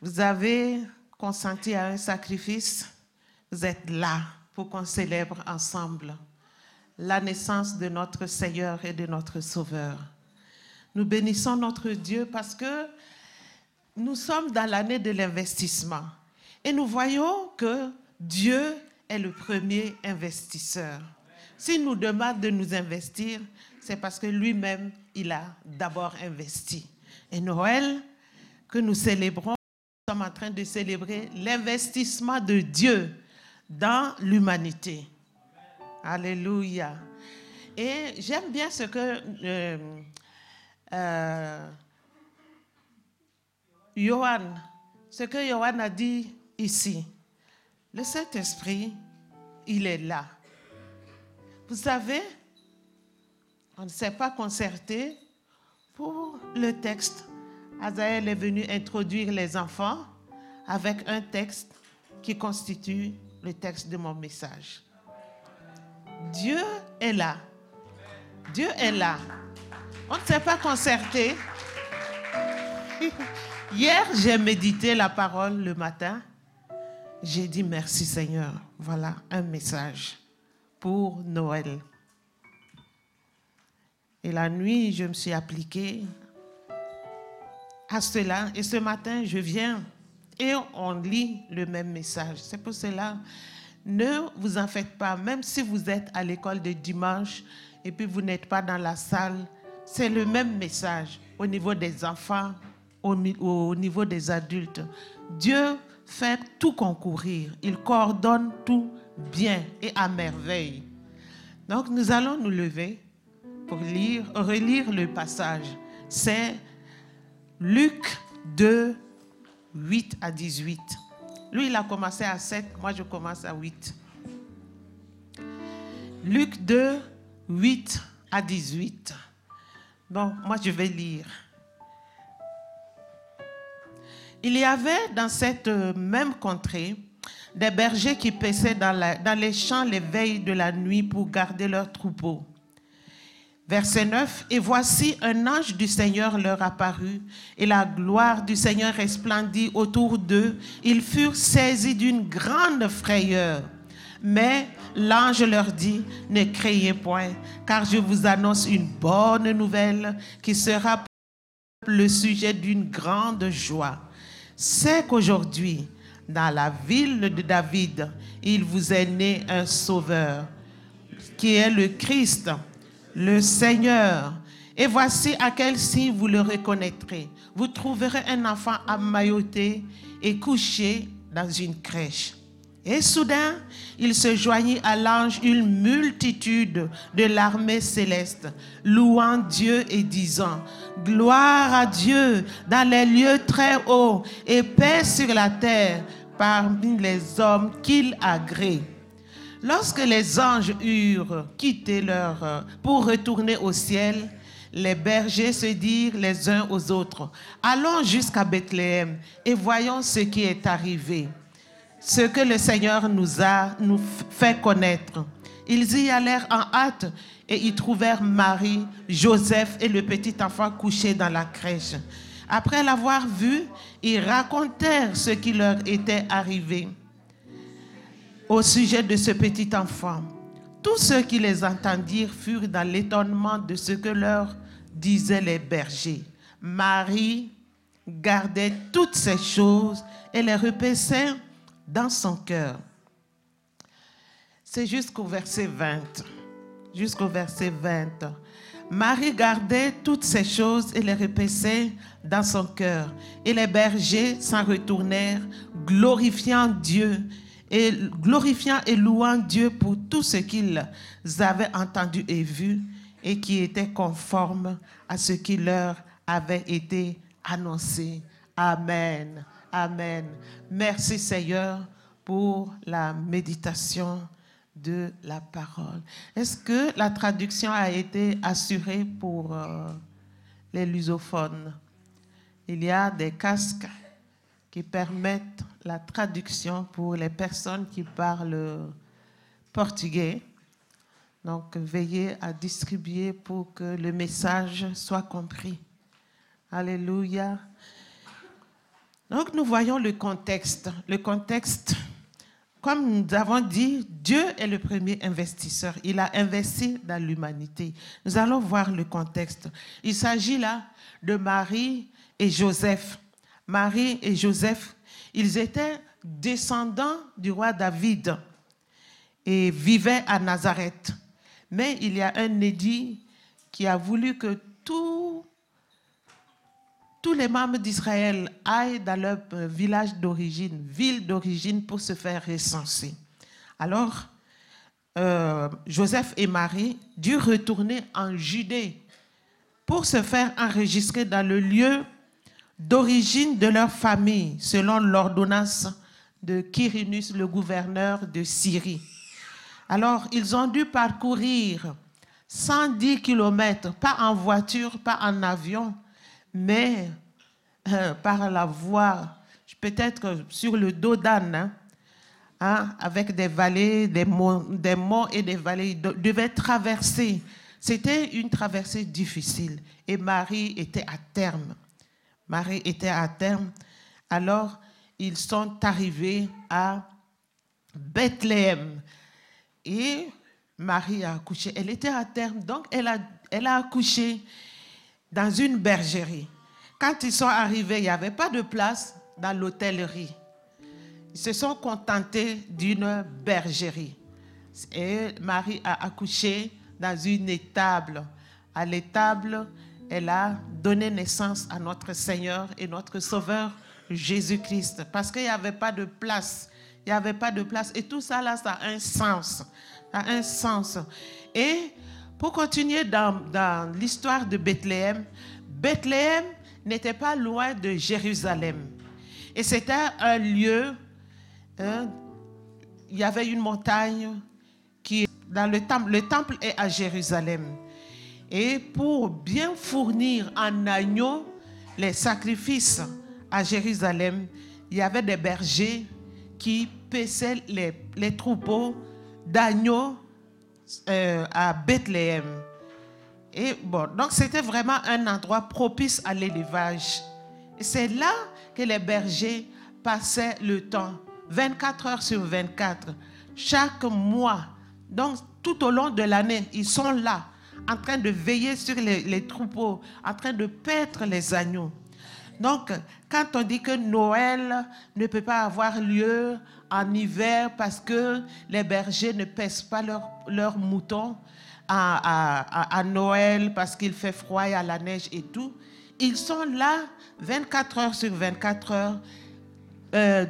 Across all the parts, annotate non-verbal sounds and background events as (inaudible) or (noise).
Vous avez consenti à un sacrifice. Vous êtes là pour qu'on célèbre ensemble la naissance de notre Seigneur et de notre Sauveur. Nous bénissons notre Dieu parce que nous sommes dans l'année de l'investissement et nous voyons que Dieu est le premier investisseur. S'il nous demande de nous investir, c'est parce que lui-même, il a d'abord investi. Et Noël, que nous célébrons, nous sommes en train de célébrer l'investissement de Dieu dans l'humanité. Alléluia. Et j'aime bien ce que euh, euh, Johan, ce que Johan a dit ici. Le Saint-Esprit, il est là. Vous savez, on ne s'est pas concerté pour le texte. Azaël est venu introduire les enfants avec un texte qui constitue le texte de mon message. Dieu est là. Dieu est là. On ne s'est pas concerté. (laughs) Hier, j'ai médité la parole le matin. J'ai dit merci Seigneur. Voilà un message pour Noël. Et la nuit, je me suis appliquée à cela. Et ce matin, je viens et on lit le même message. C'est pour cela, ne vous en faites pas, même si vous êtes à l'école de dimanche et puis vous n'êtes pas dans la salle, c'est le même message au niveau des enfants, au, au niveau des adultes. Dieu fait tout concourir, il coordonne tout bien et à merveille. Donc nous allons nous lever pour lire, relire le passage. C'est Luc 2, 8 à 18. Lui, il a commencé à 7, moi je commence à 8. Luc 2, 8 à 18. Bon, moi je vais lire. Il y avait dans cette même contrée des bergers qui paissaient dans, dans les champs les veilles de la nuit pour garder leurs troupeaux. Verset 9, Et voici un ange du Seigneur leur apparut, et la gloire du Seigneur resplendit autour d'eux. Ils furent saisis d'une grande frayeur. Mais l'ange leur dit, ne craignez point, car je vous annonce une bonne nouvelle qui sera le sujet d'une grande joie. C'est qu'aujourd'hui, dans la ville de David, il vous est né un sauveur, qui est le Christ, le Seigneur. Et voici à quel signe vous le reconnaîtrez. Vous trouverez un enfant amailloté et couché dans une crèche. Et soudain, il se joignit à l'ange une multitude de l'armée céleste, louant Dieu et disant, Gloire à Dieu dans les lieux très hauts et paix sur la terre parmi les hommes qu'il agrée. Lorsque les anges eurent quitté leur euh, pour retourner au ciel, les bergers se dirent les uns aux autres, allons jusqu'à Bethléem et voyons ce qui est arrivé, ce que le Seigneur nous a nous fait connaître. Ils y allèrent en hâte et y trouvèrent Marie, Joseph et le petit enfant couché dans la crèche. Après l'avoir vu, ils racontèrent ce qui leur était arrivé au sujet de ce petit enfant. Tous ceux qui les entendirent furent dans l'étonnement de ce que leur disaient les bergers. Marie gardait toutes ces choses et les repaissait dans son cœur. C'est jusqu'au verset 20. Jusqu'au verset 20. Marie gardait toutes ces choses et les repaissait dans son cœur. Et les bergers s'en retournèrent, glorifiant Dieu et glorifiant et louant Dieu pour tout ce qu'ils avaient entendu et vu et qui était conforme à ce qui leur avait été annoncé. Amen. Amen. Merci Seigneur pour la méditation de la parole. Est-ce que la traduction a été assurée pour euh, les lusophones? Il y a des casques qui permettent la traduction pour les personnes qui parlent portugais. Donc, veillez à distribuer pour que le message soit compris. Alléluia. Donc nous voyons le contexte. Le contexte, comme nous avons dit, Dieu est le premier investisseur. Il a investi dans l'humanité. Nous allons voir le contexte. Il s'agit là de Marie et Joseph. Marie et Joseph, ils étaient descendants du roi David et vivaient à Nazareth. Mais il y a un édit qui a voulu que tous les membres d'Israël aillent dans leur village d'origine, ville d'origine, pour se faire recenser. Alors, euh, Joseph et Marie durent retourner en Judée pour se faire enregistrer dans le lieu d'origine de leur famille, selon l'ordonnance de Quirinus, le gouverneur de Syrie. Alors, ils ont dû parcourir 110 kilomètres, pas en voiture, pas en avion, mais euh, par la voie, peut-être sur le dos d'âne, hein, hein, avec des vallées, des monts, des monts et des vallées. Ils devaient traverser. C'était une traversée difficile. Et Marie était à terme. Marie était à terme. Alors, ils sont arrivés à Bethléem. Et Marie a accouché. Elle était à terme, donc elle a, elle a accouché dans une bergerie. Quand ils sont arrivés, il n'y avait pas de place dans l'hôtellerie. Ils se sont contentés d'une bergerie. Et Marie a accouché dans une étable. À l'étable, elle a donné naissance à notre Seigneur et notre Sauveur Jésus-Christ. Parce qu'il n'y avait pas de place. Il n'y avait pas de place. Et tout ça, là, ça a un sens. Ça a un sens. Et pour continuer dans, dans l'histoire de Bethléem, Bethléem n'était pas loin de Jérusalem. Et c'était un lieu, hein, il y avait une montagne qui, dans le temple, le temple est à Jérusalem. Et pour bien fournir en agneau les sacrifices à Jérusalem, il y avait des bergers qui paissaient les, troupeaux d'agneaux euh, à Bethléem. Et bon, donc c'était vraiment un endroit propice à l'élevage. C'est là que les bergers passaient le temps, 24 heures sur 24, chaque mois. Donc tout au long de l'année, ils sont là, en train de veiller sur les, troupeaux, en train de paître les agneaux. Donc, quand on dit que Noël ne peut pas avoir lieu en hiver parce que les bergers ne pèsent pas leurs moutons, à, Noël parce qu'il fait froid et à la neige et tout. Ils sont là 24 heures sur 24 heures,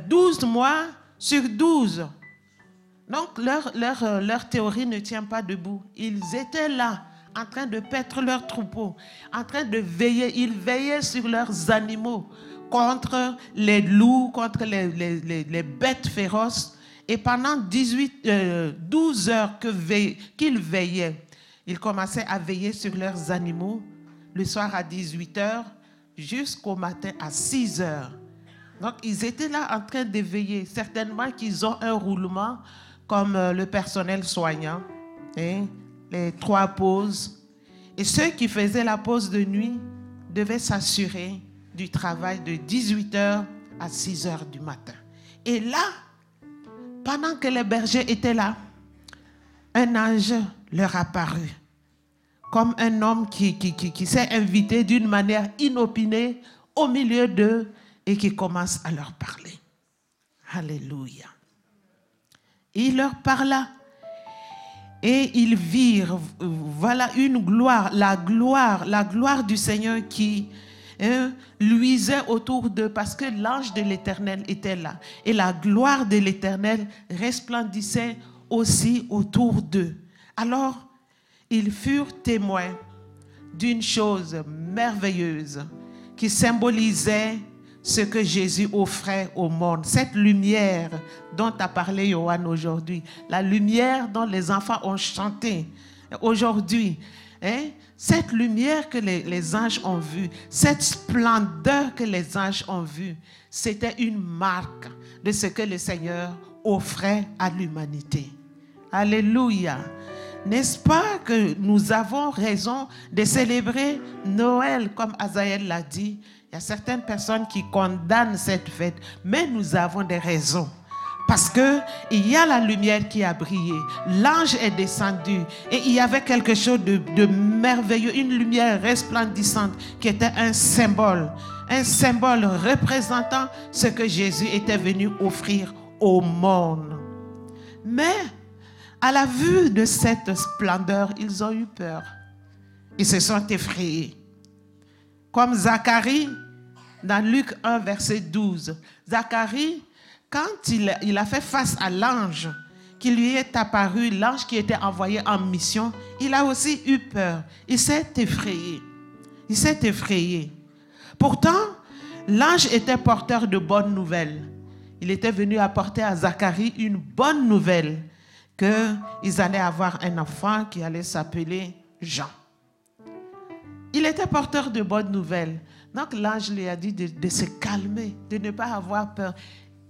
12 euh, mois sur 12. Donc leur théorie ne tient pas debout. Ils étaient là en train de paître leurs troupeaux, en train de veiller. Ils veillaient sur leurs animaux contre les loups, contre les, bêtes féroces. Et pendant 18, 12 euh, heures qu'ils veillaient, ils commençaient à veiller sur leurs animaux le soir à 18h jusqu'au matin à 6h. Donc ils étaient là en train de veiller. Certainement qu'ils ont un roulement comme euh, le personnel soignant, hein, les trois pauses. Et ceux qui faisaient la pause de nuit devaient s'assurer du travail de 18h à 6h du matin. Et là, pendant que les bergers étaient là, un ange leur apparut comme un homme qui, s'est invité d'une manière inopinée au milieu d'eux et qui commence à leur parler. Alléluia. Il leur parla et ils virent, voilà une gloire, la gloire, la gloire du Seigneur qui hein, luisait autour d'eux parce que l'ange de l'Éternel était là. Et la gloire de l'Éternel resplendissait aussi autour d'eux. Alors, ils furent témoins d'une chose merveilleuse qui symbolisait ce que Jésus offrait au monde, cette lumière dont a parlé Johan aujourd'hui, la lumière dont les enfants ont chanté aujourd'hui, hein? cette lumière que les, les, anges ont vue, cette splendeur que les anges ont vue, c'était une marque de ce que le Seigneur offrait à l'humanité. Alléluia. N'est-ce pas que nous avons raison de célébrer Noël, comme Azaël l'a dit, Il y a certaines personnes qui condamnent cette fête, mais nous avons des raisons. Parce que il y a la lumière qui a brillé. L'ange est descendu et il y avait quelque chose de, de merveilleux, une lumière resplendissante qui était un symbole, un symbole représentant ce que Jésus était venu offrir au monde. Mais à la vue de cette splendeur, ils ont eu peur. Ils se sont effrayés. Comme Zacharie, dans Luc 1, verset 12. Zacharie, quand il, a fait face à l'ange qui lui est apparu, l'ange qui était envoyé en mission, il a aussi eu peur. Il s'est effrayé. Il s'est effrayé. Pourtant, l'ange était porteur de bonnes nouvelles. Il était venu apporter à Zacharie une bonne nouvelle qu'ils allaient avoir un enfant qui allait s'appeler Jean. Il était porteur de bonnes nouvelles. Donc l'ange lui a dit de, se calmer, de ne pas avoir peur.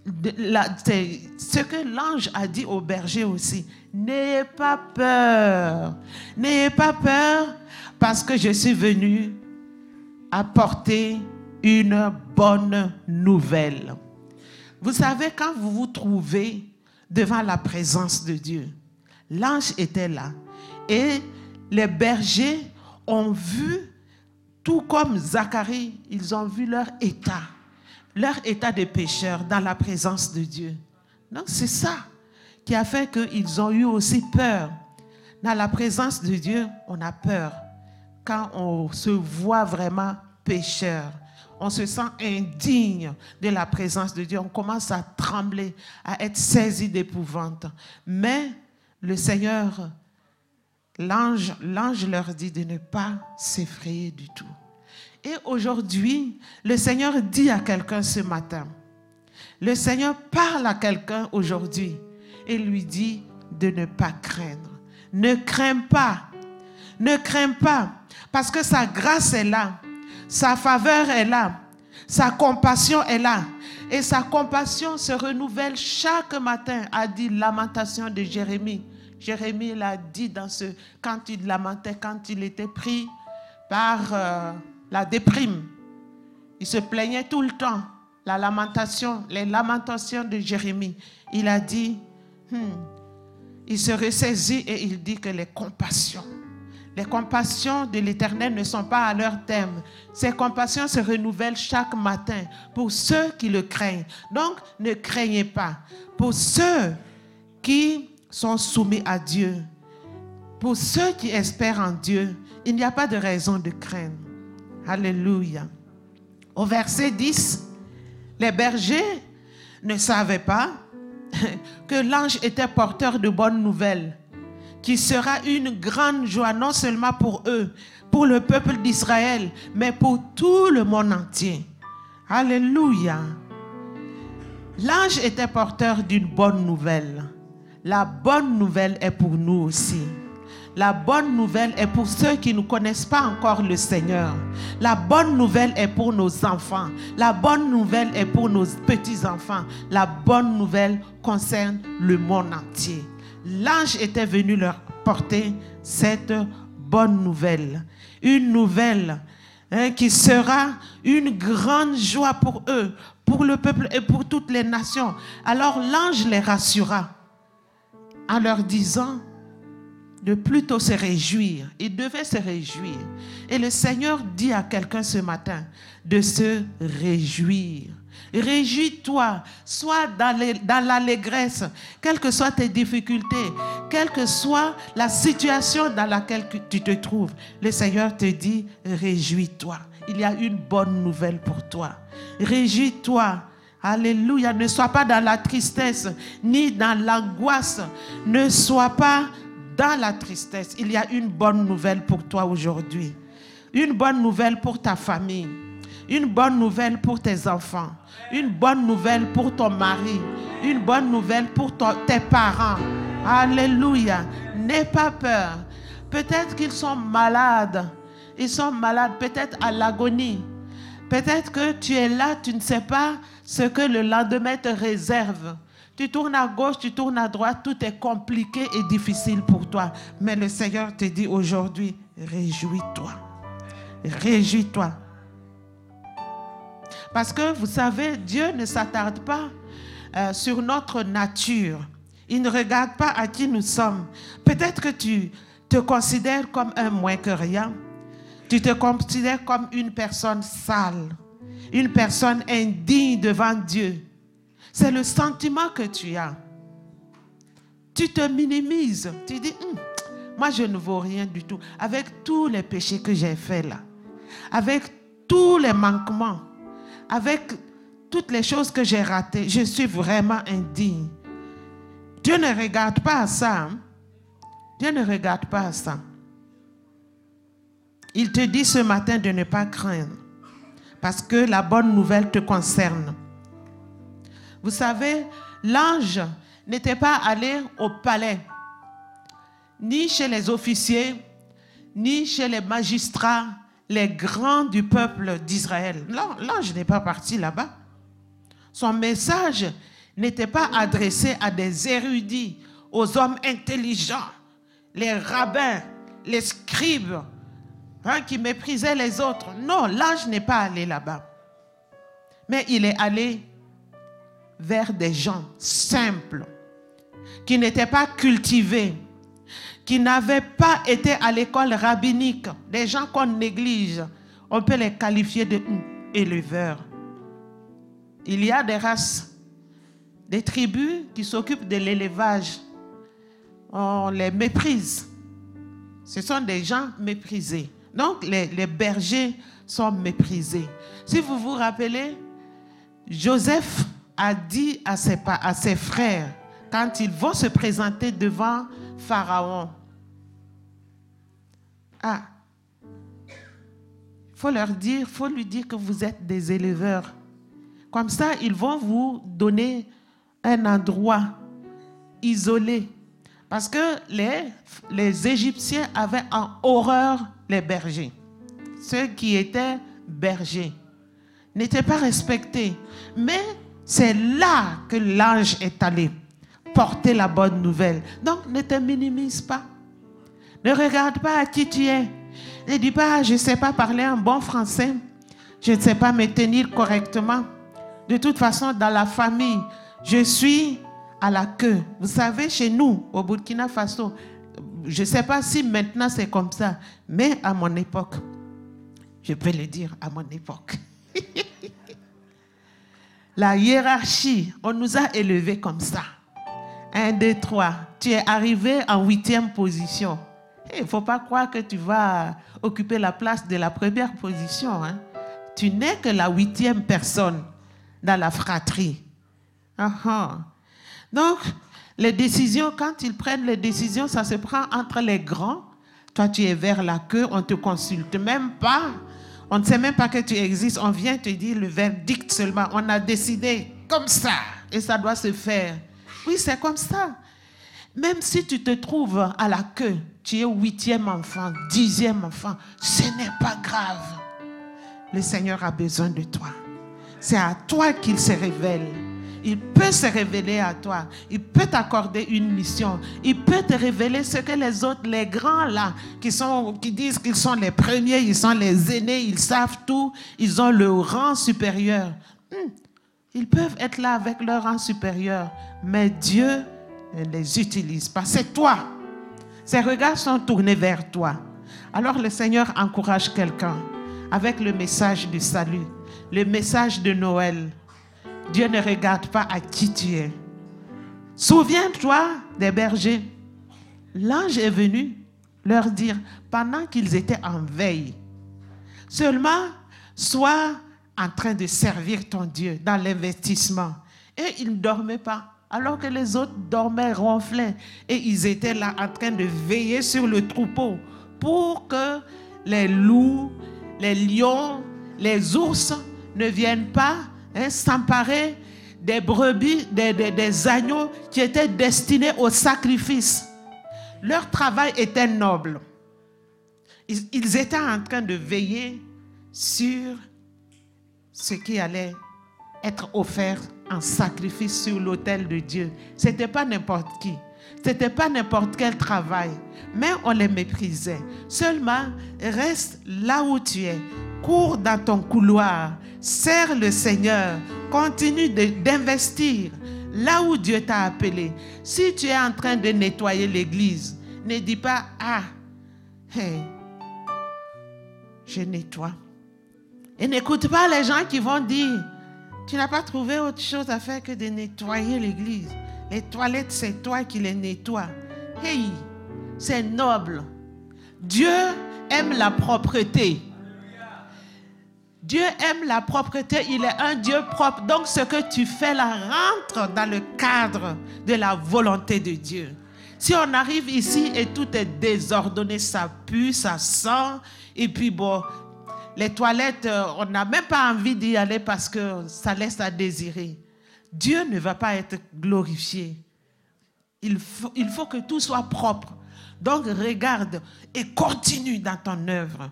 ce que l'ange a dit au berger aussi, n'ayez pas peur, n'ayez pas peur parce que je suis venu apporter une bonne nouvelle. Vous savez, quand vous vous trouvez devant la présence de Dieu, l'ange était là et les bergers ont vu tout comme Zacharie, ils ont vu leur état, leur état de pécheur dans la présence de Dieu. Donc c'est ça qui a fait qu'ils ont eu aussi peur. Dans la présence de Dieu, on a peur quand on se voit vraiment pécheur. On se sent indigne de la présence de Dieu. On commence à trembler, à être saisi d'épouvante. Mais le Seigneur l'ange, leur dit de ne pas s'effrayer du tout. Et aujourd'hui, le Seigneur dit à quelqu'un ce matin, le Seigneur parle à quelqu'un aujourd'hui et lui dit de ne pas craindre. Ne crains pas, ne crains pas, parce que sa grâce est là, sa faveur est là, sa compassion est là. Et sa compassion se renouvelle chaque matin, a dit lamentation de Jérémie. Jérémie l'a dit dans ce, quand il lamentait, quand il était pris par euh, la déprime. Il se plaignait tout le temps. La lamentation, les lamentations de Jérémie. Il a dit, hmm, il se ressaisit et il dit que les compassions, les compassions de l'Éternel ne sont pas à leur terme. Ces compassions se renouvellent chaque matin pour ceux qui le craignent. Donc, ne craignez pas. Pour ceux qui sont soumis à Dieu. Pour ceux qui espèrent en Dieu, il n'y a pas de raison de craindre. Alléluia. Au verset 10, les bergers ne savaient pas (laughs) que l'ange était porteur de bonnes nouvelles, qui sera une grande joie non seulement pour eux, pour le peuple d'Israël, mais pour tout le monde entier. Alléluia. L'ange était porteur d'une bonne nouvelle. La bonne nouvelle est pour nous aussi. La bonne nouvelle est pour ceux qui ne connaissent pas encore le Seigneur. La bonne nouvelle est pour nos enfants. La bonne nouvelle est pour nos petits-enfants. La bonne nouvelle concerne le monde entier. L'ange était venu leur porter cette bonne nouvelle. Une nouvelle hein, qui sera une grande joie pour eux, pour le peuple et pour toutes les nations. Alors l'ange les rassura en leur disant de plutôt se réjouir. Ils devaient se réjouir. Et le Seigneur dit à quelqu'un ce matin de se réjouir. Réjouis-toi, sois dans l'allégresse, quelles que soient tes difficultés, quelle que soit la situation dans laquelle tu te trouves. Le Seigneur te dit, réjouis-toi. Il y a une bonne nouvelle pour toi. Réjouis-toi Alléluia. Ne sois pas dans la tristesse ni dans l'angoisse. Ne sois pas dans la tristesse. Il y a une bonne nouvelle pour toi aujourd'hui. Une bonne nouvelle pour ta famille. Une bonne nouvelle pour tes enfants. Une bonne nouvelle pour ton mari. Une bonne nouvelle pour tes parents. Alléluia. N'aie pas peur. Peut-être qu'ils sont malades. Ils sont malades, peut-être à l'agonie. Peut-être que tu es là, tu ne sais pas ce que le lendemain te réserve. Tu tournes à gauche, tu tournes à droite, tout est compliqué et difficile pour toi. Mais le Seigneur te dit aujourd'hui, réjouis-toi. Réjouis-toi. Parce que vous savez, Dieu ne s'attarde pas euh, sur notre nature. Il ne regarde pas à qui nous sommes. Peut-être que tu te considères comme un moins que rien. Tu te considères comme une personne sale, une personne indigne devant Dieu. C'est le sentiment que tu as. Tu te minimises. Tu dis, hum, moi je ne vaux rien du tout. Avec tous les péchés que j'ai faits là, avec tous les manquements, avec toutes les choses que j'ai ratées, je suis vraiment indigne. Dieu ne regarde pas à ça. Hein. Dieu ne regarde pas à ça. Il te dit ce matin de ne pas craindre parce que la bonne nouvelle te concerne. Vous savez, l'ange n'était pas allé au palais, ni chez les officiers, ni chez les magistrats, les grands du peuple d'Israël. L'ange n'est pas parti là-bas. Son message n'était pas adressé à des érudits, aux hommes intelligents, les rabbins, les scribes, hein, qui méprisaient les autres. Non, l'ange n'est pas allé là-bas. Mais il est allé vers des gens simples, qui n'étaient pas cultivés, qui n'avaient pas été à l'école rabbinique, des gens qu'on néglige. On peut les qualifier de éleveurs. Il y a des races, des tribus qui s'occupent de l'élevage. On les méprise. Ce sont des gens méprisés. Donc les, bergers sont méprisés. Si vous vous rappelez, Joseph a dit à ses, à ses frères, quand ils vont se présenter devant Pharaon, ah, il faut leur dire, faut lui dire que vous êtes des éleveurs. Comme ça, ils vont vous donner un endroit isolé. Parce que les, les Égyptiens avaient en horreur les bergers. Ceux qui étaient bergers n'étaient pas respectés. Mais c'est là que l'ange est allé porter la bonne nouvelle. Donc ne te minimise pas. Ne regarde pas à qui tu es. Ne dis pas, je ne sais pas parler un bon français. Je ne sais pas me tenir correctement. De toute façon, dans la famille, je suis à la queue. Vous savez, chez nous, au Burkina Faso, je ne sais pas si maintenant c'est comme ça, mais à mon époque, je peux le dire, à mon époque. (laughs) la hiérarchie, on nous a élevés comme ça. Un, deux, trois. Tu es arrivé en huitième position. Il ne faut pas croire que tu vas occuper la place de la première position. Hein. Tu n'es que la huitième personne dans la fratrie. Donc, les décisions, quand ils prennent les décisions, ça se prend entre les grands. Toi, tu es vers la queue, on te consulte même pas. On ne sait même pas que tu existes. On vient te dire le verdict seulement. On a décidé comme ça et ça doit se faire. Oui, c'est comme ça. Même si tu te trouves à la queue, tu es huitième enfant, dixième enfant, ce n'est pas grave. Le Seigneur a besoin de toi. C'est à toi qu'il se révèle. Il peut se révéler à toi. Il peut t'accorder une mission. Il peut te révéler ce que les autres, les grands là, qui, sont, qui disent qu'ils sont les premiers, ils sont les aînés, ils savent tout, ils ont le rang supérieur. Hmm. Ils peuvent être là avec leur rang supérieur, mais Dieu ne les utilise pas. C'est toi. Ses regards sont tournés vers toi. Alors le Seigneur encourage quelqu'un avec le message du salut le message de Noël. Dieu ne regarde pas à qui tu es. Souviens-toi des bergers. L'ange est venu leur dire, pendant qu'ils étaient en veille, seulement sois en train de servir ton Dieu dans l'investissement. Et ils ne dormaient pas, alors que les autres dormaient, ronflaient. Et ils étaient là en train de veiller sur le troupeau pour que les loups, les lions, les ours ne viennent pas hein, s'emparer des brebis, des, agneaux qui étaient destinés au sacrifice. Leur travail était noble. Ils, étaient en train de veiller sur ce qui allait être offert en sacrifice sur l'autel de Dieu. Ce n'était pas n'importe qui. Ce n'était pas n'importe quel travail. Mais on les méprisait. Seulement, reste là où tu es Cours dans ton couloir. Sers le Seigneur. Continue d'investir là où Dieu t'a appelé. Si tu es en train de nettoyer l'église, ne dis pas, ah, je nettoie. Et n'écoute pas les gens qui vont dire, tu n'as pas trouvé autre chose à faire que de nettoyer l'église. Les toilettes, c'est toi qui les nettoies. Hey, c'est noble. Dieu aime la propreté. Dieu aime la propreté, il est un Dieu propre. Donc ce que tu fais là rentre dans le cadre de la volonté de Dieu. Si on arrive ici et tout est désordonné, ça pue, ça sent, et puis bon, les toilettes, euh, on n'a même pas envie d'y aller parce que ça laisse à désirer. Dieu ne va pas être glorifié. Il faut, il faut que tout soit propre. Donc regarde et continue dans ton œuvre.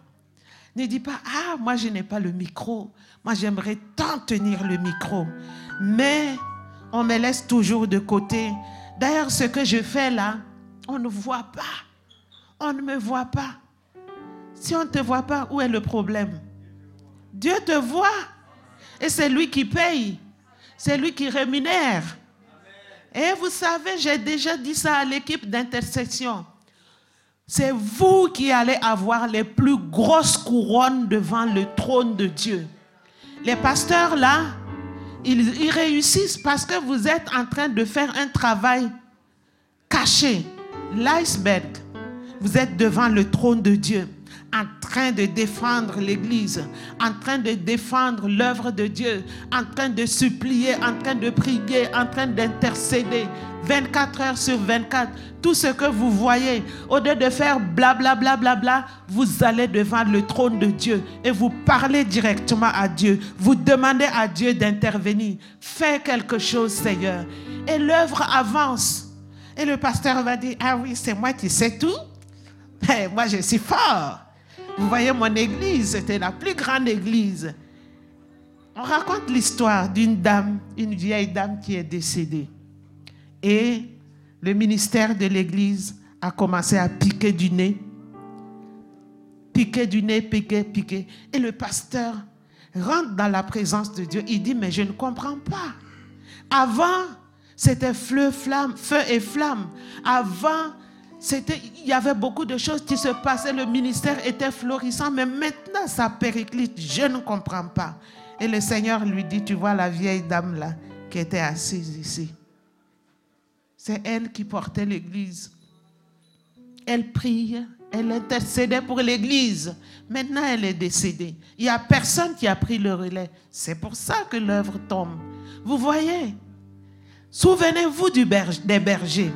Ne dis pas, ah, moi je n'ai pas le micro. Moi j'aimerais tant tenir le micro. Mais on me laisse toujours de côté. D'ailleurs, ce que je fais là, on ne voit pas. On ne me voit pas. Si on ne te voit pas, où est le problème? Dieu te voit. Et c'est lui qui paye. C'est lui qui rémunère. Et vous savez, j'ai déjà dit ça à l'équipe d'intercession. C'est vous qui allez avoir les plus grosses couronnes devant le trône de Dieu. Les pasteurs là, ils, réussissent parce que vous êtes en train de faire un travail caché. L'iceberg, vous êtes devant le trône de Dieu en train de défendre l'Église, en train de défendre l'œuvre de Dieu, en train de supplier, en train de prier, en train d'intercéder. 24 heures sur 24, tout ce que vous voyez, au lieu de faire blablabla, bla, bla, bla, vous allez devant le trône de Dieu et vous parlez directement à Dieu. Vous demandez à Dieu d'intervenir. Fais quelque chose, Seigneur. Et l'œuvre avance. Et le pasteur va dire, ah oui, c'est moi qui sais tout. Mais moi, je suis fort. Vous voyez, mon église, c'était la plus grande église. On raconte l'histoire d'une dame, une vieille dame qui est décédée. Et le ministère de l'église a commencé à piquer du nez. Piquer du nez, piquer, piquer. Et le pasteur rentre dans la présence de Dieu. Il dit, mais je ne comprends pas. Avant, c'était feu, flamme, feu et flamme. Avant, il y avait beaucoup de choses qui se passaient, le ministère était florissant, mais maintenant ça périclite, je ne comprends pas. Et le Seigneur lui dit, tu vois la vieille dame là qui était assise ici. C'est elle qui portait l'église. Elle prie, elle intercédait pour l'église. Maintenant, elle est décédée. Il n'y a personne qui a pris le relais. C'est pour ça que l'œuvre tombe. Vous voyez, souvenez-vous des bergers.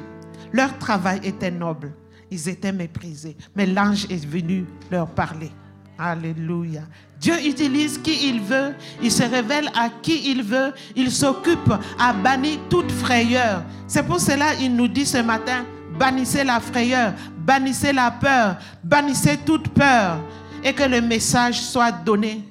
Leur travail était noble. Ils étaient méprisés. Mais l'ange est venu leur parler. Alléluia. Dieu utilise qui il veut, il se révèle à qui il veut, il s'occupe à bannir toute frayeur. C'est pour cela qu'il nous dit ce matin, bannissez la frayeur, bannissez la peur, bannissez toute peur et que le message soit donné,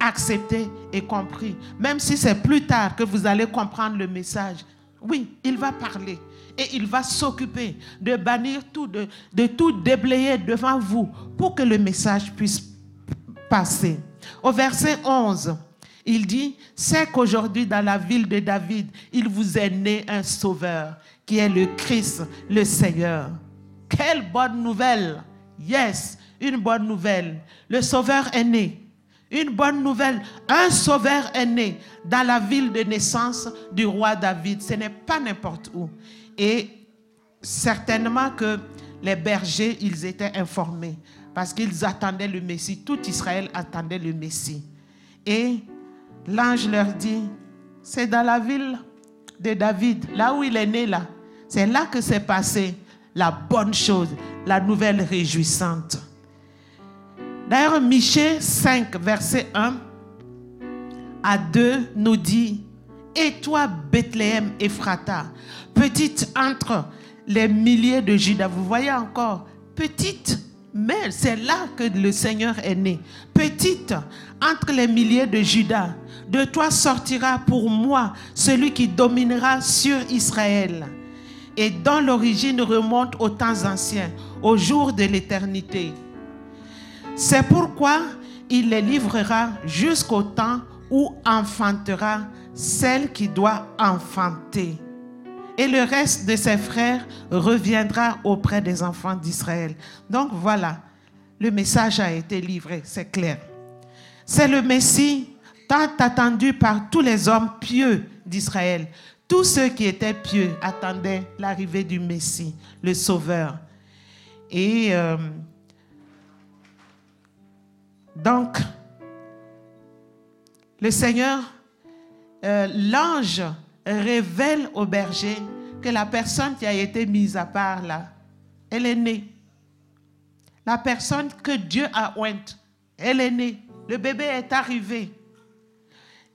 accepté et compris. Même si c'est plus tard que vous allez comprendre le message. Oui, il va parler et il va s'occuper de bannir tout, de, tout déblayer devant vous pour que le message puisse passer. Au verset 11, il dit, c'est qu'aujourd'hui dans la ville de David, il vous est né un sauveur qui est le Christ, le Seigneur. Quelle bonne nouvelle. Yes, une bonne nouvelle. Le sauveur est né. Une bonne nouvelle, un sauveur est né dans la ville de naissance du roi David. Ce n'est pas n'importe où. Et certainement que les bergers, ils étaient informés parce qu'ils attendaient le Messie. Tout Israël attendait le Messie. Et l'ange leur dit, c'est dans la ville de David, là où il est né là. C'est là que s'est passée la bonne chose, la nouvelle réjouissante. D'ailleurs, Michée 5, verset 1 à 2 nous dit, et toi, Bethléem, Ephrata, petite entre les milliers de Judas. Vous voyez encore, petite, mais c'est là que le Seigneur est né. Petite entre les milliers de Judas. De toi sortira pour moi celui qui dominera sur Israël. Et dont l'origine remonte aux temps anciens, au jour de l'éternité. C'est pourquoi il les livrera jusqu'au temps où enfantera celle qui doit enfanter. Et le reste de ses frères reviendra auprès des enfants d'Israël. Donc voilà, le message a été livré, c'est clair. C'est le Messie tant attendu par tous les hommes pieux d'Israël. Tous ceux qui étaient pieux attendaient l'arrivée du Messie, le Sauveur. Et euh, donc, le Seigneur, euh, l'ange révèle au berger que la personne qui a été mise à part là, elle est née. La personne que Dieu a ointe, elle est née. Le bébé est arrivé.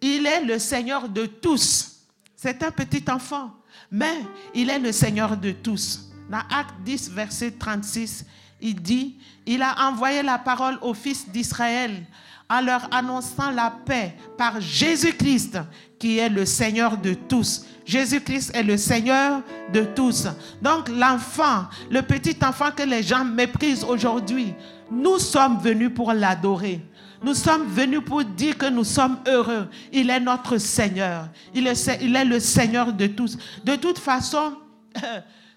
Il est le Seigneur de tous. C'est un petit enfant, mais il est le Seigneur de tous. Dans Acte 10, verset 36, il dit, il a envoyé la parole aux fils d'Israël en leur annonçant la paix par Jésus-Christ, qui est le Seigneur de tous. Jésus-Christ est le Seigneur de tous. Donc l'enfant, le petit enfant que les gens méprisent aujourd'hui, nous sommes venus pour l'adorer. Nous sommes venus pour dire que nous sommes heureux. Il est notre Seigneur. Il est, il est le Seigneur de tous. De toute façon, (laughs)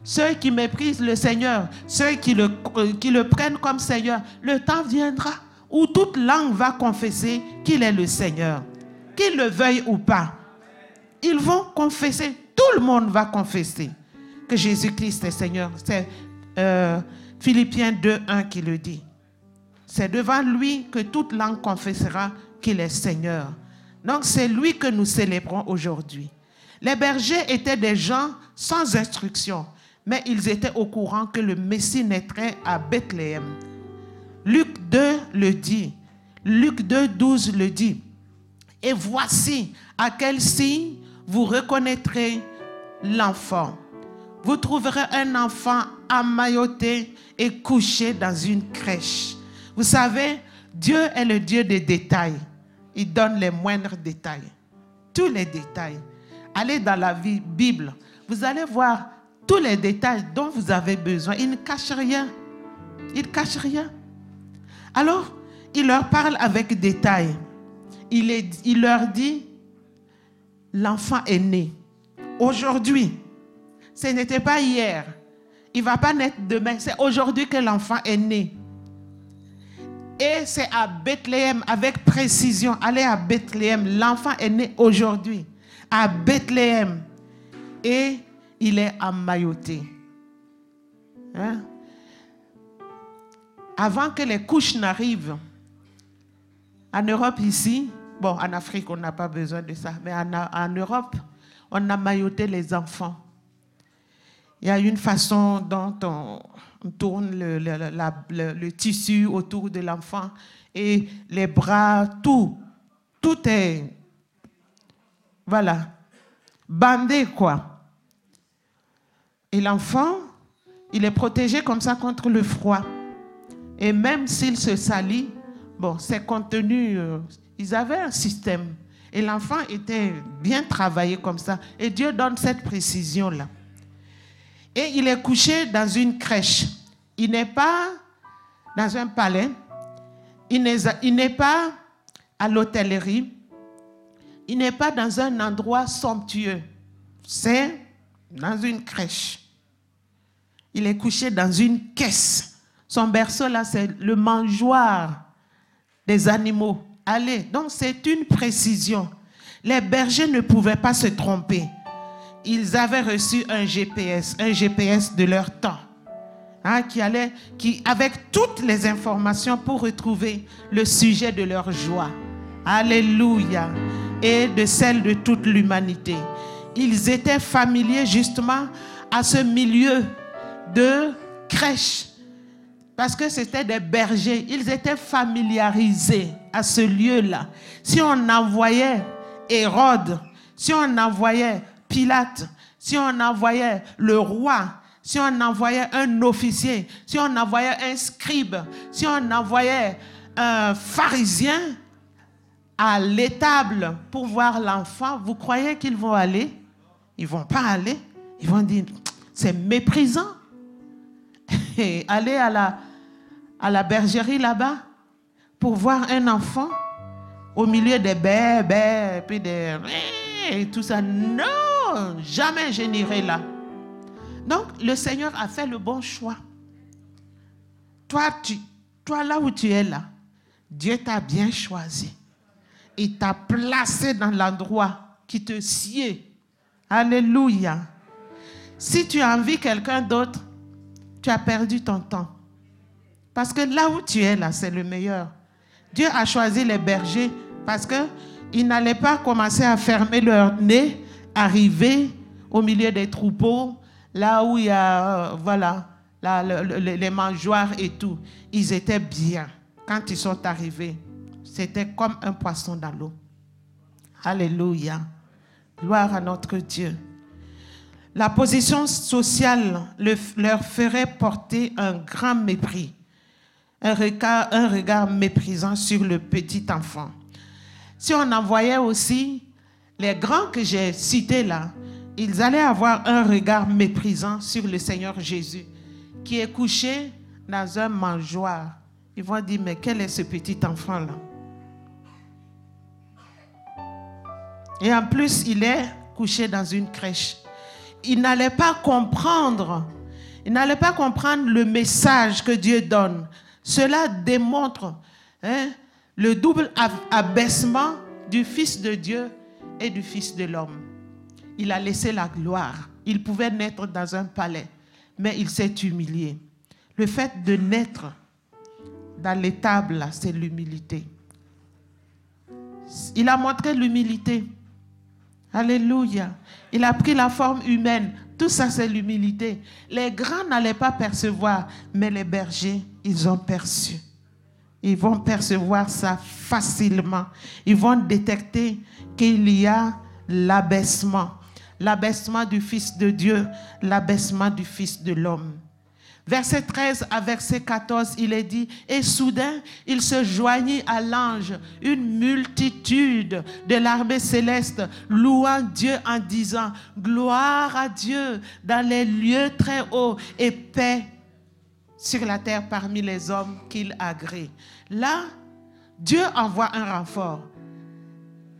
ceux qui méprisent le Seigneur, ceux qui le, qui le prennent comme Seigneur, le temps viendra où toute langue va confesser qu'il est le Seigneur, qu'ils le veuillent ou pas. Ils vont confesser, tout le monde va confesser que Jésus-Christ est Seigneur. C'est euh, Philippiens 2, 1 qui le dit. C'est devant lui que toute langue confessera qu'il est Seigneur. Donc c'est lui que nous célébrons aujourd'hui. Les bergers étaient des gens sans instruction, mais ils étaient au courant que le Messie naîtrait à Bethléem. Luc 2 le dit. Luc 2, 12 le dit. Et voici à quel signe vous reconnaîtrez l'enfant. Vous trouverez un enfant emmailloté et couché dans une crèche. Vous savez, Dieu est le Dieu des détails. Il donne les moindres détails. Tous les détails. Allez dans la Bible. Vous allez voir tous les détails dont vous avez besoin. Il ne cache rien. Il ne cache rien. Alors, il leur parle avec détail. Il, leur dit, l'enfant est né. Aujourd'hui, ce n'était pas hier. Il ne va pas naître demain. C'est aujourd'hui que l'enfant est né. Et c'est à Bethléem, avec précision. Allez à Bethléem. L'enfant est né aujourd'hui. À Bethléem. Et il est emmailloté. Hein? Avant que les couches n'arrivent, en Europe ici, bon, en Afrique, on n'a pas besoin de ça, mais en, Europe, on a mailloté les enfants. Il y a une façon dont on, tourne le, le, tissu autour de l'enfant et les bras, tout, tout est, voilà, bandé, quoi. Et l'enfant, il est protégé comme ça contre le froid. Et même s'il se salit, bon, ses contenus, euh, ils avaient un système. Et l'enfant était bien travaillé comme ça. Et Dieu donne cette précision-là. Et il est couché dans une crèche. Il n'est pas dans un palais. Il n'est pas à l'hôtellerie. Il n'est pas dans un endroit somptueux. C'est dans une crèche. Il est couché dans une caisse. Son berceau, là, c'est le mangeoire des animaux. Allez, donc c'est une précision. Les bergers ne pouvaient pas se tromper. Ils avaient reçu un GPS, un GPS de leur temps, hein, qui allait, avec toutes les informations pour retrouver le sujet de leur joie. Alléluia. Et de celle de toute l'humanité. Ils étaient familiers justement à ce milieu de crèche parce que c'était des bergers. Ils étaient familiarisés à ce lieu-là. Si on envoyait Hérode, si on envoyait Pilate, si on envoyait le roi, si on envoyait un officier, si on envoyait un scribe, si on envoyait un pharisien à l'étable pour voir l'enfant, vous croyez qu'ils vont aller? Ils vont pas aller. Ils vont dire, c'est méprisant. Et aller à la, à la bergerie là-bas pour voir un enfant au milieu des bébés, puis des... Et tout ça. Non, jamais je n'irai là. Donc, le Seigneur a fait le bon choix. Toi, tu, toi là où tu es là, Dieu t'a bien choisi. Il t'a placé dans l'endroit qui te sied. Alléluia. Si tu as envie quelqu'un d'autre, tu as perdu ton temps. Parce que là où tu es là, c'est le meilleur. Dieu a choisi les bergers parce qu'ils n'allaient pas commencer à fermer leur nez, arriver au milieu des troupeaux, là où il y a, euh, voilà, les mangeoires et tout. Ils étaient bien. Quand ils sont arrivés, c'était comme un poisson dans l'eau. Alléluia. Gloire à notre Dieu. La position sociale leur ferait porter un grand mépris, un regard, méprisant sur le petit enfant. Si on en voyait aussi les grands que j'ai cités là, ils allaient avoir un regard méprisant sur le Seigneur Jésus, qui est couché dans un mangeoire. Ils vont dire, mais quel est ce petit enfant-là Et en plus, il est couché dans une crèche. Il n'allait pas comprendre, il n'allait pas comprendre le message que Dieu donne. Cela démontre hein, le double abaissement du Fils de Dieu et du Fils de l'homme. Il a laissé la gloire. Il pouvait naître dans un palais, mais il s'est humilié. Le fait de naître dans l'étable, c'est l'humilité. Il a montré l'humilité. Alléluia. Il a pris la forme humaine. Tout ça, c'est l'humilité. Les grands n'allaient pas percevoir, mais les bergers, ils ont perçu. Ils vont percevoir ça facilement. Ils vont détecter qu'il y a l'abaissement. L'abaissement du Fils de Dieu, l'abaissement du Fils de l'homme. Verset 13 à verset 14, il est dit, et soudain, il se joignit à l'ange, une multitude de l'armée céleste, louant Dieu en disant, gloire à Dieu dans les lieux très hauts et paix sur la terre parmi les hommes qu'il agrée. Là, Dieu envoie un renfort.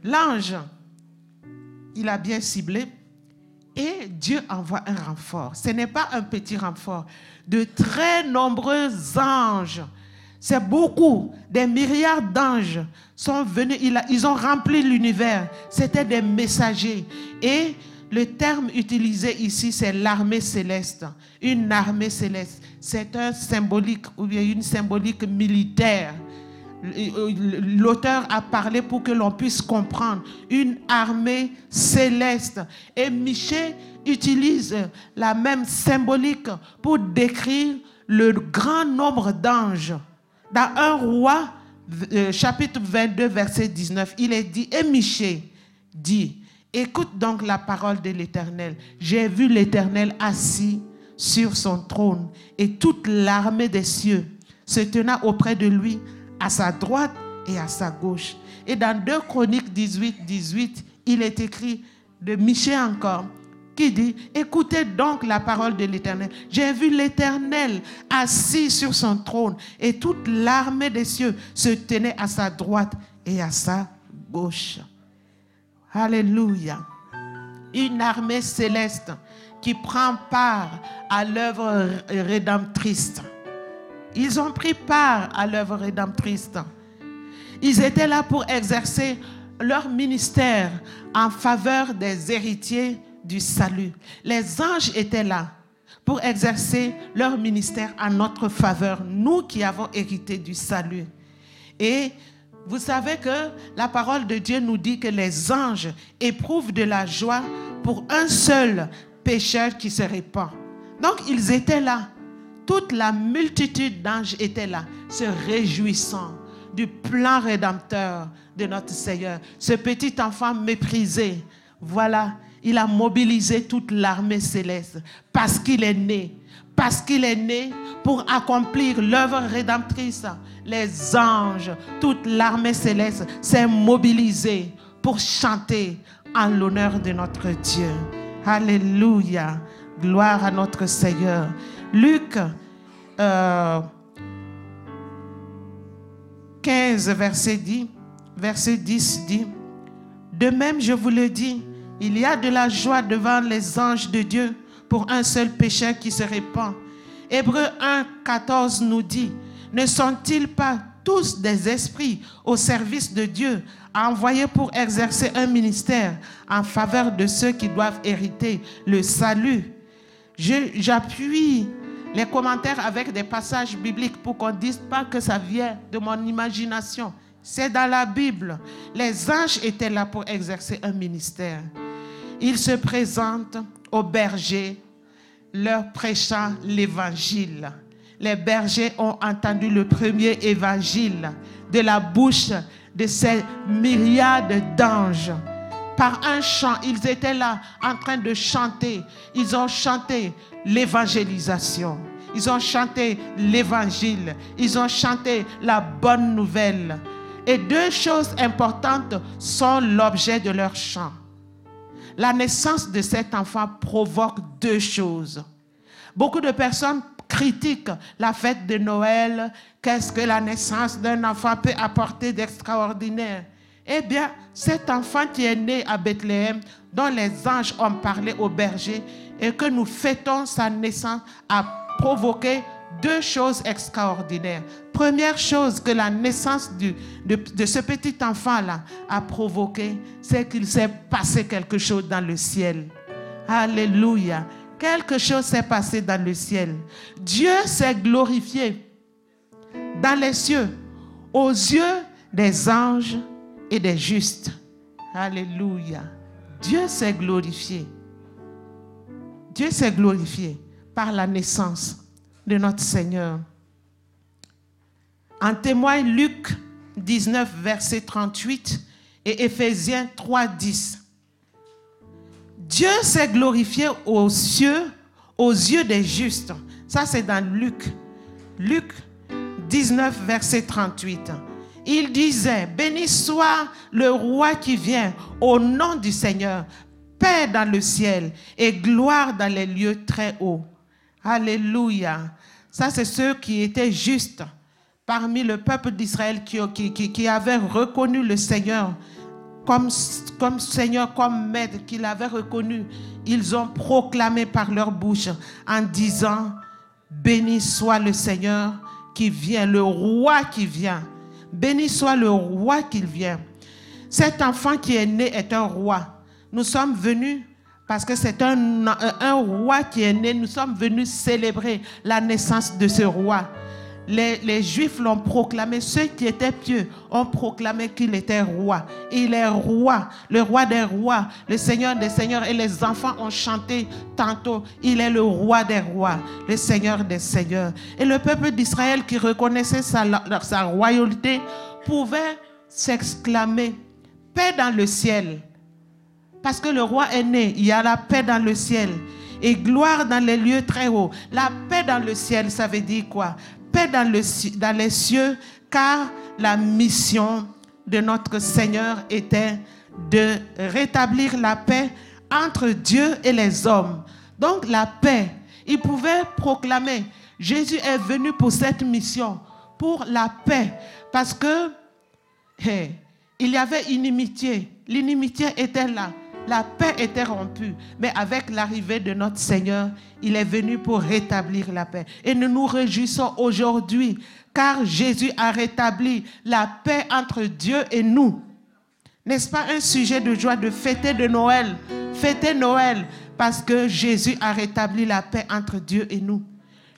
L'ange, il a bien ciblé et Dieu envoie un renfort. Ce n'est pas un petit renfort. De très nombreux anges, c'est beaucoup, des milliards d'anges sont venus, ils ont rempli l'univers. C'était des messagers. Et le terme utilisé ici, c'est l'armée céleste. Une armée céleste. C'est un symbolique ou bien une symbolique militaire. L'auteur a parlé pour que l'on puisse comprendre une armée céleste. Et Michel utilise la même symbolique pour décrire le grand nombre d'anges. Dans un roi, euh, chapitre 22, verset 19, il est dit, et Michel dit, Écoute donc la parole de l'Éternel. J'ai vu l'Éternel assis sur son trône et toute l'armée des cieux se tenant auprès de lui à sa droite et à sa gauche. Et dans 2 Chroniques 18, 18, il est écrit de Michel encore qui dit, écoutez donc la parole de l'Éternel. J'ai vu l'Éternel assis sur son trône et toute l'armée des cieux se tenait à sa droite et à sa gauche. Alléluia. Une armée céleste qui prend part à l'œuvre rédemptrice. Ils ont pris part à l'œuvre rédemptrice. Ils étaient là pour exercer leur ministère en faveur des héritiers du salut. Les anges étaient là pour exercer leur ministère en notre faveur, nous qui avons hérité du salut. Et vous savez que la parole de Dieu nous dit que les anges éprouvent de la joie pour un seul pécheur qui se répand. Donc ils étaient là. Toute la multitude d'anges était là, se réjouissant du plan rédempteur de notre Seigneur. Ce petit enfant méprisé, voilà, il a mobilisé toute l'armée céleste parce qu'il est né. Parce qu'il est né pour accomplir l'œuvre rédemptrice les anges, toute l'armée céleste s'est mobilisée pour chanter en l'honneur de notre Dieu. Alléluia. Gloire à notre Seigneur. Luc, euh, 15, verset 10, verset 10 dit, De même, je vous le dis, il y a de la joie devant les anges de Dieu pour un seul péché qui se répand. Hébreu 1, 14 nous dit, ne sont-ils pas tous des esprits au service de Dieu, envoyés pour exercer un ministère en faveur de ceux qui doivent hériter le salut? J'appuie les commentaires avec des passages bibliques pour qu'on ne dise pas que ça vient de mon imagination. C'est dans la Bible. Les anges étaient là pour exercer un ministère. Ils se présentent aux bergers, leur prêchant l'évangile. Les bergers ont entendu le premier évangile de la bouche de ces myriades d'anges. Par un chant, ils étaient là en train de chanter. Ils ont chanté l'évangélisation. Ils ont chanté l'évangile. Ils ont chanté la bonne nouvelle. Et deux choses importantes sont l'objet de leur chant. La naissance de cet enfant provoque deux choses. Beaucoup de personnes critiquent la fête de Noël. Qu'est-ce que la naissance d'un enfant peut apporter d'extraordinaire? Eh bien, cet enfant qui est né à Bethléem, dont les anges ont parlé au berger, et que nous fêtons sa naissance, a provoqué deux choses extraordinaires. Première chose que la naissance de, ce petit enfant-là a provoqué, c'est qu'il s'est passé quelque chose dans le ciel. Alléluia. Quelque chose s'est passé dans le ciel. Dieu s'est glorifié dans les cieux aux yeux des anges et des justes. Alléluia. Dieu s'est glorifié. Dieu s'est glorifié par la naissance de notre Seigneur. En témoigne Luc 19, verset 38 et Éphésiens 3, 10. Dieu s'est glorifié aux cieux, aux yeux des justes. Ça, c'est dans Luc. Luc 19, verset 38. Il disait, béni soit le roi qui vient au nom du Seigneur, paix dans le ciel et gloire dans les lieux très hauts. Alléluia. Ça, c'est ceux qui étaient justes parmi le peuple d'Israël qui, qui, reconnu le Seigneur comme, comme Seigneur, comme Maître, qu'il avait reconnu. Ils ont proclamé par leur bouche en disant, béni soit le Seigneur qui vient, le roi qui vient. Béni soit le roi qui vient. Cet enfant qui est né est un roi. Nous sommes venus parce que c'est un, un, roi qui est né. Nous sommes venus célébrer la naissance de ce roi. Les, Juifs l'ont proclamé, ceux qui étaient pieux ont proclamé qu'il était roi. Il est roi, le roi des rois, le Seigneur des seigneurs. Et les enfants ont chanté tantôt, il est le roi des rois, le Seigneur des seigneurs. Et le peuple d'Israël qui reconnaissait sa, sa royauté pouvait s'exclamer, paix dans le ciel. Parce que le roi est né, il y a la paix dans le ciel et gloire dans les lieux très hauts. La paix dans le ciel, ça veut dire quoi? Paix dans, le, dans les cieux, car la mission de notre Seigneur était de rétablir la paix entre Dieu et les hommes. Donc la paix, il pouvait proclamer, Jésus est venu pour cette mission, pour la paix, parce que il y avait inimitié, l'inimitié était là. La paix était rompue. Mais avec l'arrivée de notre Seigneur, il est venu pour rétablir la paix. Et nous nous réjouissons aujourd'hui car Jésus a rétabli la paix entre Dieu et nous. N'est-ce pas un sujet de joie de fêter de Noël Fêter Noël parce que Jésus a rétabli la paix entre Dieu et nous?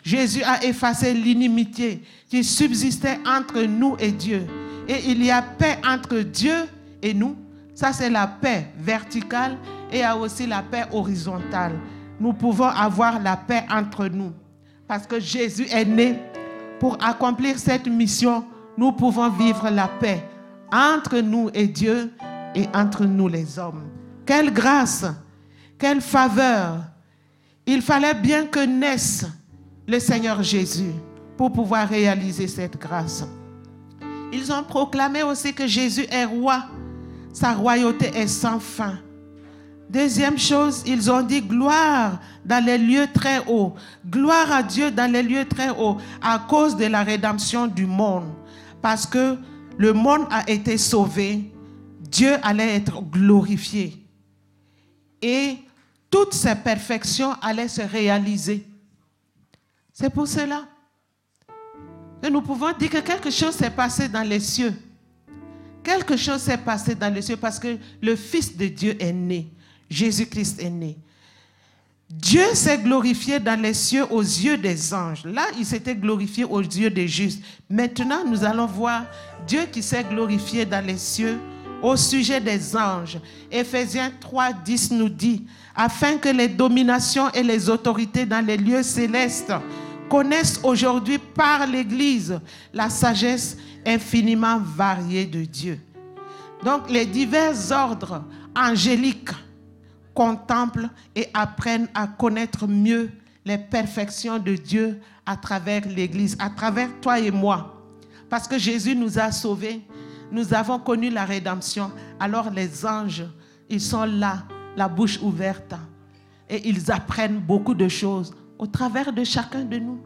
Jésus a effacé l'inimitié qui subsistait entre nous et Dieu. Et il y a paix entre Dieu et nous ça, c'est la paix verticale et il a aussi la paix horizontale. Nous pouvons avoir la paix entre nous parce que Jésus est né pour accomplir cette mission. Nous pouvons vivre la paix entre nous et Dieu et entre nous les hommes. Quelle grâce, quelle faveur. Il fallait bien que naisse le Seigneur Jésus pour pouvoir réaliser cette grâce. Ils ont proclamé aussi que Jésus est roi sa royauté est sans fin. Deuxième chose, ils ont dit gloire dans les lieux très hauts. Gloire à Dieu dans les lieux très hauts à cause de la rédemption du monde. Parce que le monde a été sauvé, Dieu allait être glorifié. Et toutes ses perfections allaient se réaliser. C'est pour cela que nous pouvons dire que quelque chose s'est passé dans les cieux. Quelque chose s'est passé dans les cieux parce que le Fils de Dieu est né. Jésus-Christ est né. Dieu s'est glorifié dans les cieux aux yeux des anges. Là, il s'était glorifié aux yeux des justes. Maintenant, nous allons voir Dieu qui s'est glorifié dans les cieux au sujet des anges. Éphésiens 3, 10 nous dit, afin que les dominations et les autorités dans les lieux célestes connaissent aujourd'hui par l'Église la sagesse infiniment variée de Dieu. Donc les divers ordres angéliques contemplent et apprennent à connaître mieux les perfections de Dieu à travers l'Église, à travers toi et moi. Parce que Jésus nous a sauvés, nous avons connu la rédemption. Alors les anges, ils sont là, la bouche ouverte, et ils apprennent beaucoup de choses au travers de chacun de nous.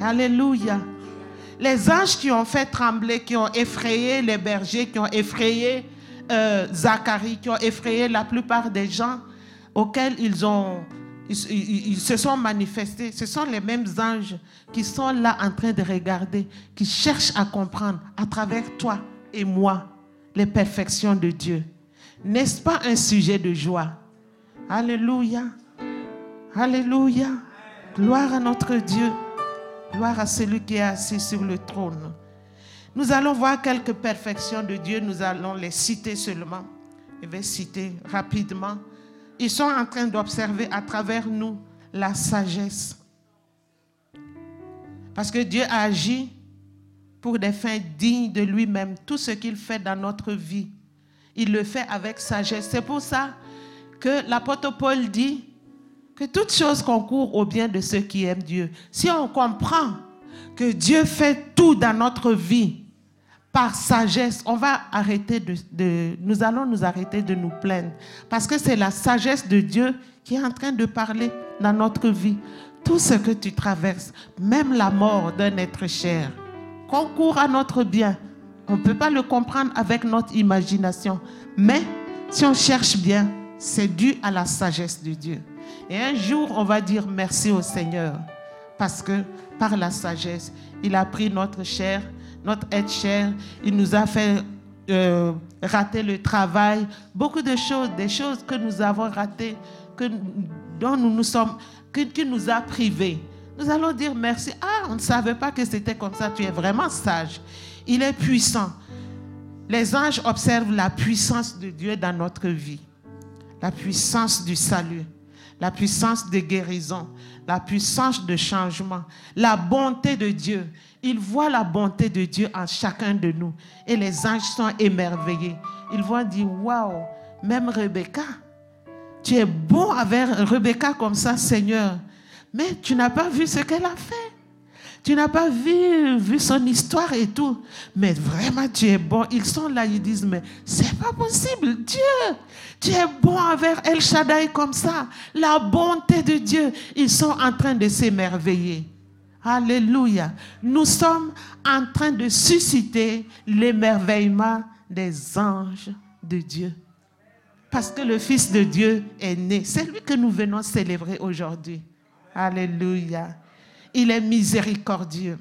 Alléluia. Les anges qui ont fait trembler, qui ont effrayé les bergers, qui ont effrayé euh, Zacharie, qui ont effrayé la plupart des gens auxquels ils, ont, ils, se sont manifestés. Ce sont les mêmes anges qui sont là en train de regarder, qui cherchent à comprendre à travers toi et moi les perfections de Dieu. N'est-ce pas un sujet de joie? Alléluia. Alléluia. Gloire à notre Dieu. Gloire à celui qui est assis sur le trône. Nous allons voir quelques perfections de Dieu. Nous allons les citer seulement. Je vais citer rapidement. Ils sont en train d'observer à travers nous la sagesse. Parce que Dieu a agi pour des fins dignes de lui-même. Tout ce qu'il fait dans notre vie, il le fait avec sagesse. C'est pour ça que l'apôtre Paul dit que toute chose concourt au bien de ceux qui aiment Dieu. Si on comprend que Dieu fait tout dans notre vie par sagesse, on va arrêter de, nous allons nous arrêter de nous plaindre parce que c'est la sagesse de Dieu qui est en train de parler dans notre vie. Tout ce que tu traverses, même la mort d'un être cher, concourt à notre bien. On ne peut pas le comprendre avec notre imagination, mais si on cherche bien, c'est dû à la sagesse de Dieu. Et un jour, on va dire merci au Seigneur parce que par la sagesse, il a pris notre chair, notre être cher, il nous a fait euh, rater le travail, beaucoup de choses, des choses que nous avons ratées, que, dont nous nous sommes, qui nous a privés. Nous allons dire merci. Ah, on ne savait pas que c'était comme ça. Tu es vraiment sage. Il est puissant. Les anges observent la puissance de Dieu dans notre vie, la puissance du salut la puissance de guérison, la puissance de changement, la bonté de Dieu. Ils voient la bonté de Dieu en chacun de nous. Et les anges sont émerveillés. Ils vont dire, waouh, même Rebecca, tu es bon avec Rebecca comme ça, Seigneur. Mais tu n'as pas vu ce qu'elle a fait. Tu n'as pas vu, vu son histoire et tout. Mais vraiment, tu es bon. Ils sont là, ils disent, mais c'est pas possible. Dieu, tu es bon envers El Shaddai comme ça. La bonté de Dieu. Ils sont en train de s'émerveiller. Alléluia. Nous sommes en train de susciter l'émerveillement des anges de Dieu. Parce que le Fils de Dieu est né. C'est lui que nous venons célébrer aujourd'hui. Alléluia. Il est miséricordieux.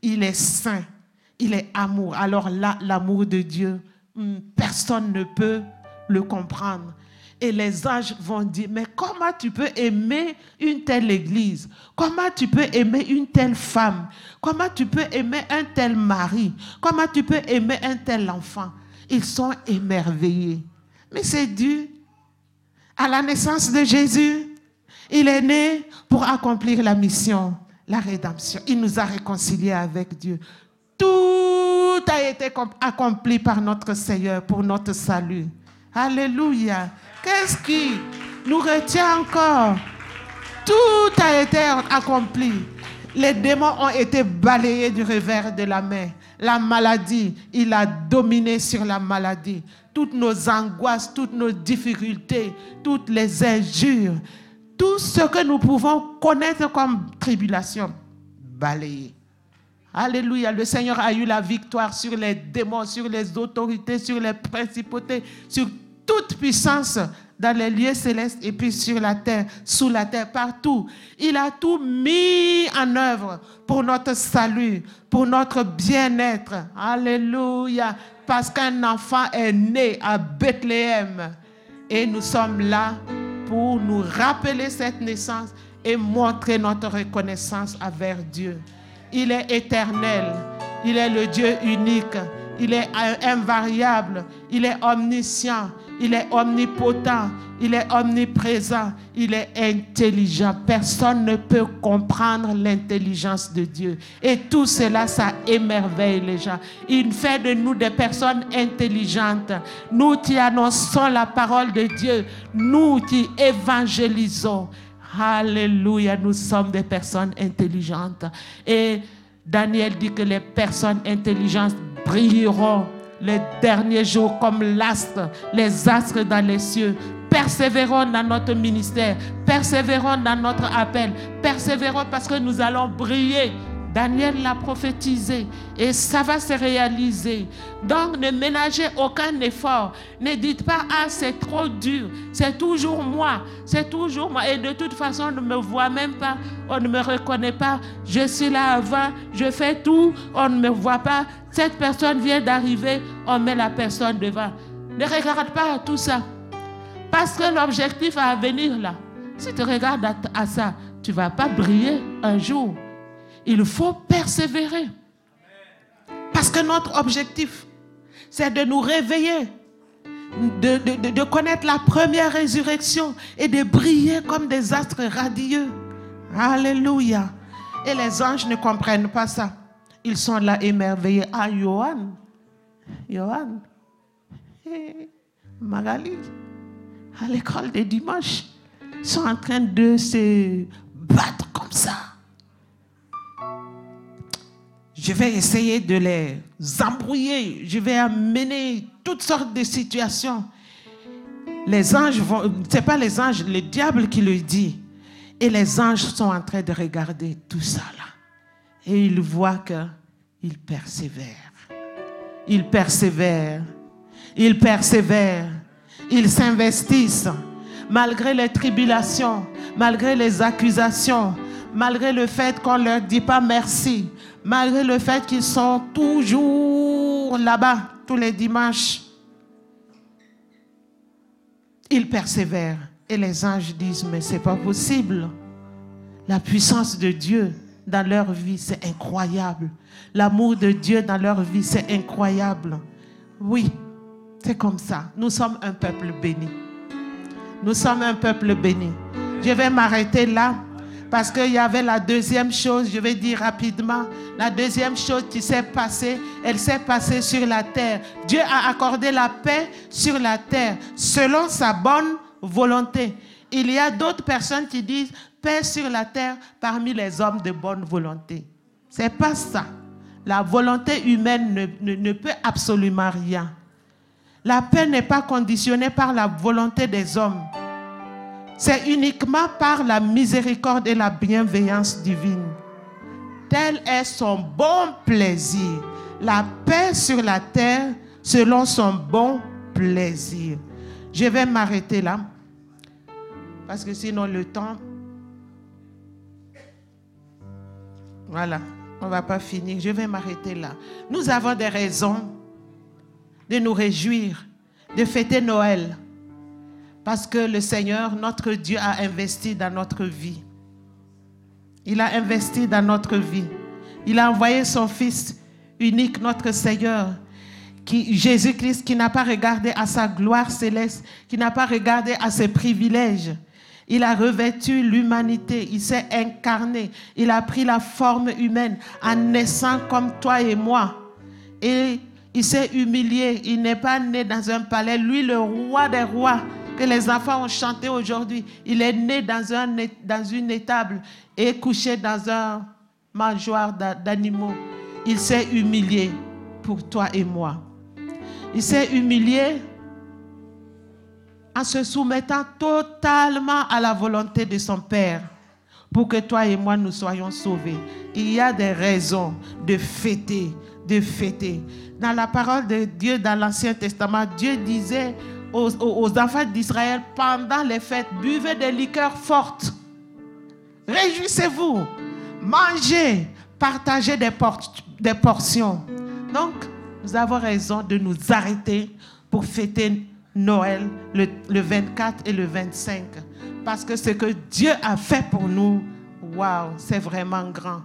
Il est saint. Il est amour. Alors là, l'amour de Dieu, hmm, personne ne peut le comprendre. Et les anges vont dire, mais comment tu peux aimer une telle église? Comment tu peux aimer une telle femme? Comment tu peux aimer un tel mari? Comment tu peux aimer un tel enfant? Ils sont émerveillés. Mais c'est dû à la naissance de Jésus. Il est né pour accomplir la mission la rédemption. Il nous a réconciliés avec Dieu. Tout a été accompli par notre Seigneur pour notre salut. Alléluia. Qu'est-ce qui nous retient encore? Tout a été accompli. Les démons ont été balayés du revers de la main. La maladie, il a dominé sur la maladie. Toutes nos angoisses, toutes nos difficultés, toutes les injures, tout ce que nous pouvons connaître comme tribulation, balayé. Alléluia. Le Seigneur a eu la victoire sur les démons, sur les autorités, sur les principautés, sur toute puissance dans les lieux célestes et puis sur la terre, sous la terre, partout. Il a tout mis en œuvre pour notre salut, pour notre bien-être. Alléluia. Parce qu'un enfant est né à Bethléem. Et nous sommes là pour nous rappeler cette naissance et montrer notre reconnaissance envers Dieu. Il est éternel. Il est le Dieu unique. Il est invariable. Il est omniscient. Il est omnipotent. Il est omniprésent. Il est intelligent. Personne ne peut comprendre l'intelligence de Dieu. Et tout cela, ça émerveille les gens. Il fait de nous des personnes intelligentes. Nous qui annonçons la parole de Dieu. Nous qui évangélisons. Alléluia, nous sommes des personnes intelligentes. Et Daniel dit que les personnes intelligentes brilleront les derniers jours comme l'astre, les astres dans les cieux. Persévérons dans notre ministère, persévérons dans notre appel, persévérons parce que nous allons briller Daniel l'a prophétisé et ça va se réaliser. Donc ne ménagez aucun effort. Ne dites pas, ah c'est trop dur, c'est toujours moi, c'est toujours moi. Et de toute façon, on ne me voit même pas, on ne me reconnaît pas. Je suis là avant, je fais tout, on ne me voit pas. Cette personne vient d'arriver, on met la personne devant. Ne regarde pas à tout ça. Parce que l'objectif à venir là, si tu regardes à, ça, tu ne vas pas briller un jour. Il faut persévérer. Parce que notre objectif, c'est de nous réveiller, de, connaître la première résurrection et de briller comme des astres radieux. Alléluia. Et les anges ne comprennent pas ça. Ils sont là émerveillés. Ah, Johan, Johan, Magali, à l'école des dimanches, sont en train de se battre comme ça je vais essayer de les embrouiller. Je vais amener toutes sortes de situations. Les anges vont, c'est pas les anges, le diable qui le dit. Et les anges sont en train de regarder tout ça là. Et ils voient qu'ils persévèrent. Ils persévèrent. Ils persévèrent. Ils s'investissent. Malgré les tribulations, malgré les accusations, malgré le fait qu'on ne leur dit pas merci, malgré le fait qu'ils sont toujours là-bas tous les dimanches. Ils persévèrent. Et les anges disent, mais c'est pas possible. La puissance de Dieu dans leur vie, c'est incroyable. L'amour de Dieu dans leur vie, c'est incroyable. Oui, c'est comme ça. Nous sommes un peuple béni. Nous sommes un peuple béni. Je vais m'arrêter là parce qu'il y avait la deuxième chose, je vais dire rapidement, la deuxième chose qui s'est passée, elle s'est passée sur la terre. Dieu a accordé la paix sur la terre selon sa bonne volonté. Il y a d'autres personnes qui disent paix sur la terre parmi les hommes de bonne volonté. C'est pas ça. La volonté humaine ne, ne peut absolument rien. La paix n'est pas conditionnée par la volonté des hommes. C'est uniquement par la miséricorde et la bienveillance divine. Tel est son bon plaisir. La paix sur la terre selon son bon plaisir. Je vais m'arrêter là. Parce que sinon le temps... Voilà, on ne va pas finir. Je vais m'arrêter là. Nous avons des raisons de nous réjouir, de fêter Noël. Parce que le Seigneur, notre Dieu, a investi dans notre vie. Il a investi dans notre vie. Il a envoyé son Fils unique, notre Seigneur, Jésus-Christ, qui n'a pas regardé à sa gloire céleste, qui n'a pas regardé à ses privilèges. Il a revêtu l'humanité, il s'est incarné, il a pris la forme humaine en naissant comme toi et moi. Et il s'est humilié, il n'est pas né dans un palais, lui le roi des rois les enfants ont chanté aujourd'hui. Il est né dans, dans une étable et couché dans un mangeoire d'animaux. Il s'est humilié pour toi et moi. Il s'est humilié en se soumettant totalement à la volonté de son Père pour que toi et moi nous soyons sauvés. Il y a des raisons de fêter, de fêter. Dans la parole de Dieu, dans l'Ancien Testament, Dieu disait aux, enfants d'Israël pendant les fêtes, buvez des liqueurs fortes. Réjouissez-vous, mangez, partagez des, portions. Donc, nous avons raison de nous arrêter pour fêter Noël le, le 24 et le 25. Parce que ce que Dieu a fait pour nous, waouh, c'est vraiment grand.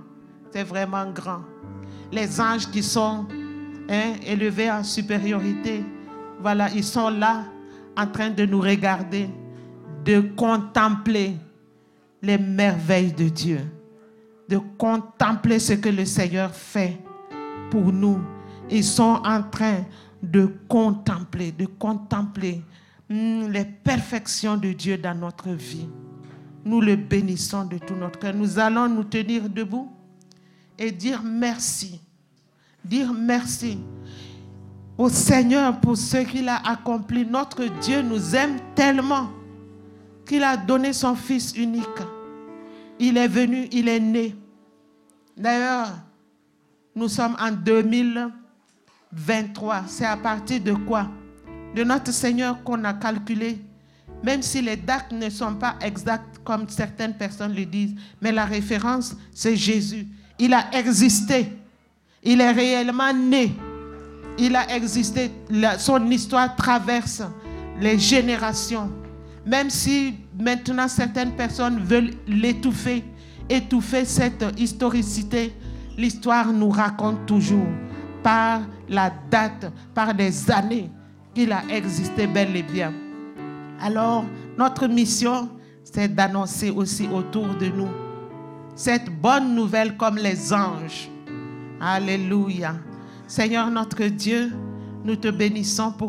C'est vraiment grand. Les anges qui sont hein, élevés en supériorité, voilà, ils sont là en train de nous regarder, de contempler les merveilles de Dieu, de contempler ce que le Seigneur fait pour nous. Ils sont en train de contempler, de contempler hmm, les perfections de Dieu dans notre vie. Nous le bénissons de tout notre cœur. Nous allons nous tenir debout et dire merci. Dire merci au Seigneur pour ce qu'il a accompli. Notre Dieu nous aime tellement qu'il a donné son Fils unique. Il est venu, il est né. D'ailleurs, nous sommes en 2023. C'est à partir de quoi? De notre Seigneur qu'on a calculé. Même si les dates ne sont pas exactes comme certaines personnes le disent, mais la référence, c'est Jésus. Il a existé. Il est réellement né. Il a existé. son histoire traverse les générations. Même si maintenant certaines personnes veulent l'étouffer, étouffer cette historicité, l'histoire nous raconte toujours par la date, par des années qu'il a existé bel et bien. Alors, notre mission, c'est d'annoncer aussi autour de nous cette bonne nouvelle comme les anges. Alléluia. Seigneur notre Dieu, nous te bénissons pour